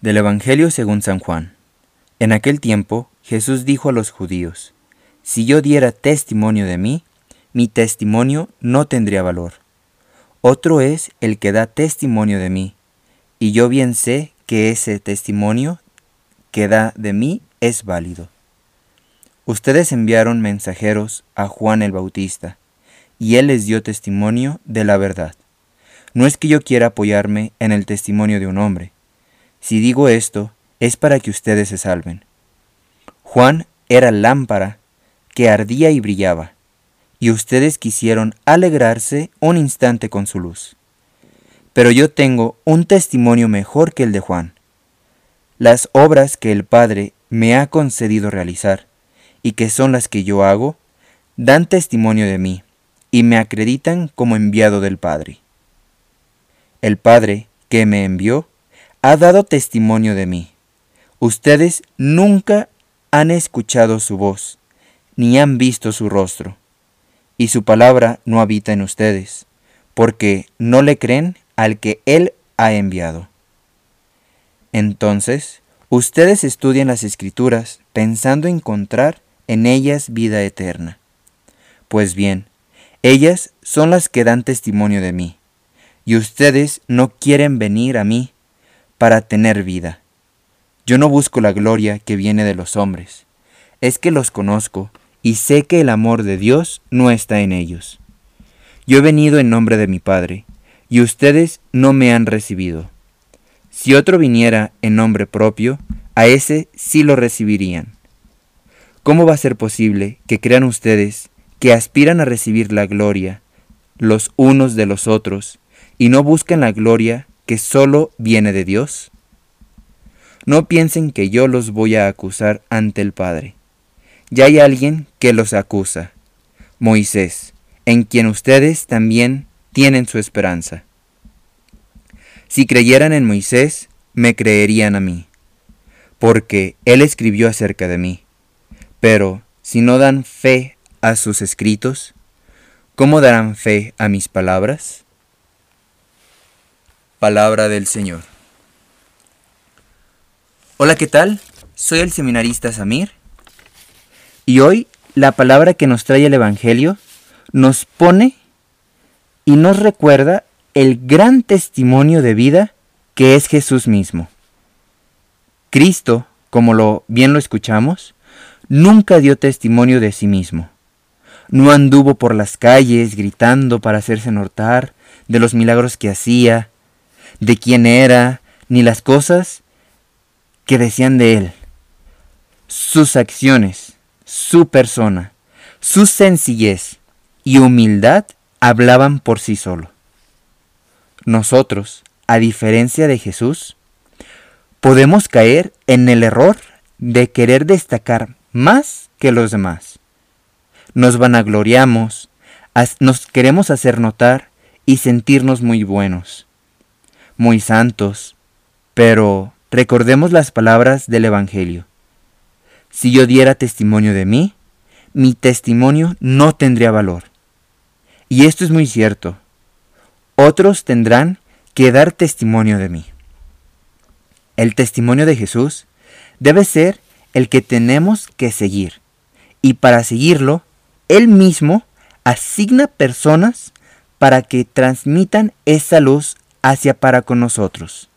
Del Evangelio según San Juan. En aquel tiempo Jesús dijo a los judíos, Si yo diera testimonio de mí, mi testimonio no tendría valor. Otro es el que da testimonio de mí, y yo bien sé que ese testimonio que da de mí es válido. Ustedes enviaron mensajeros a Juan el Bautista, y él les dio testimonio de la verdad. No es que yo quiera apoyarme en el testimonio de un hombre, si digo esto, es para que ustedes se salven. Juan era lámpara que ardía y brillaba, y ustedes quisieron alegrarse un instante con su luz. Pero yo tengo un testimonio mejor que el de Juan. Las obras que el Padre me ha concedido realizar, y que son las que yo hago, dan testimonio de mí, y me acreditan como enviado del Padre. El Padre que me envió ha dado testimonio de mí. Ustedes nunca han escuchado su voz, ni han visto su rostro, y su palabra no habita en ustedes, porque no le creen al que Él ha enviado. Entonces, ustedes estudian las escrituras pensando encontrar en ellas vida eterna. Pues bien, ellas son las que dan testimonio de mí, y ustedes no quieren venir a mí para tener vida. Yo no busco la gloria que viene de los hombres, es que los conozco y sé que el amor de Dios no está en ellos. Yo he venido en nombre de mi Padre, y ustedes no me han recibido. Si otro viniera en nombre propio, a ese sí lo recibirían. ¿Cómo va a ser posible que crean ustedes que aspiran a recibir la gloria los unos de los otros y no buscan la gloria que solo viene de Dios? No piensen que yo los voy a acusar ante el Padre. Ya hay alguien que los acusa, Moisés, en quien ustedes también tienen su esperanza. Si creyeran en Moisés, me creerían a mí, porque él escribió acerca de mí. Pero si no dan fe a sus escritos, ¿cómo darán fe a mis palabras? Palabra del Señor. Hola, ¿qué tal? Soy el seminarista Samir y hoy la palabra que nos trae el Evangelio nos pone y nos recuerda el gran testimonio de vida que es Jesús mismo. Cristo, como lo bien lo escuchamos, nunca dio testimonio de sí mismo. No anduvo por las calles gritando para hacerse notar de los milagros que hacía, de quién era, ni las cosas que decían de él. Sus acciones, su persona, su sencillez y humildad hablaban por sí solo. Nosotros, a diferencia de Jesús, podemos caer en el error de querer destacar más que los demás. Nos vanagloriamos, nos queremos hacer notar y sentirnos muy buenos muy santos, pero recordemos las palabras del Evangelio. Si yo diera testimonio de mí, mi testimonio no tendría valor. Y esto es muy cierto. Otros tendrán que dar testimonio de mí. El testimonio de Jesús debe ser el que tenemos que seguir. Y para seguirlo, Él mismo asigna personas para que transmitan esa luz hacia para con nosotros.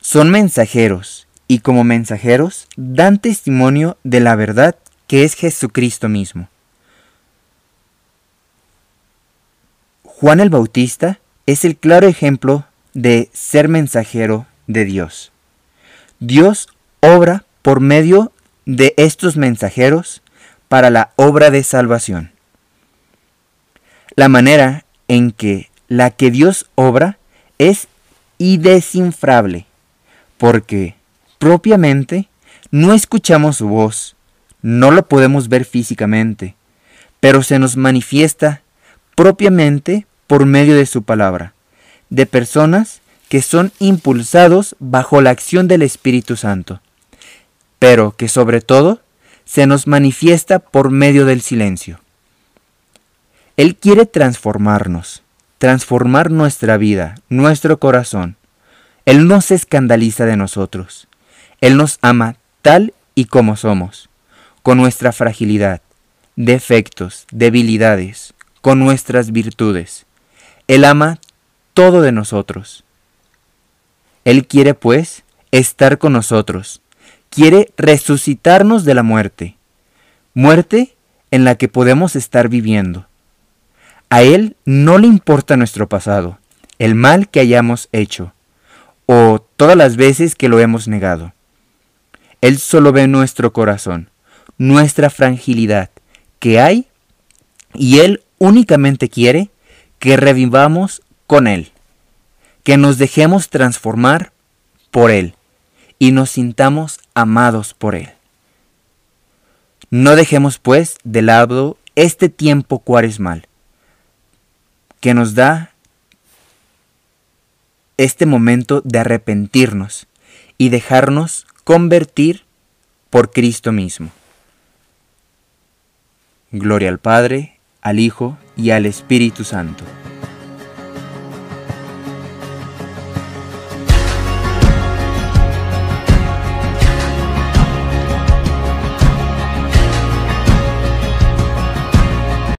Son mensajeros y como mensajeros dan testimonio de la verdad que es Jesucristo mismo. Juan el Bautista es el claro ejemplo de ser mensajero de Dios. Dios obra por medio de estos mensajeros para la obra de salvación. La manera en que la que Dios obra es indesinfrable, porque propiamente no escuchamos su voz, no lo podemos ver físicamente, pero se nos manifiesta propiamente por medio de su palabra, de personas que son impulsados bajo la acción del Espíritu Santo, pero que sobre todo se nos manifiesta por medio del silencio. Él quiere transformarnos, transformar nuestra vida, nuestro corazón. Él no se escandaliza de nosotros. Él nos ama tal y como somos, con nuestra fragilidad, defectos, debilidades, con nuestras virtudes. Él ama todo de nosotros. Él quiere, pues, estar con nosotros. Quiere resucitarnos de la muerte. Muerte en la que podemos estar viviendo. A Él no le importa nuestro pasado, el mal que hayamos hecho, o todas las veces que lo hemos negado. Él solo ve nuestro corazón, nuestra fragilidad que hay, y Él únicamente quiere que revivamos con Él, que nos dejemos transformar por Él y nos sintamos amados por Él. No dejemos pues de lado este tiempo cuaresmal que nos da este momento de arrepentirnos y dejarnos convertir por Cristo mismo. Gloria al Padre, al Hijo y al Espíritu Santo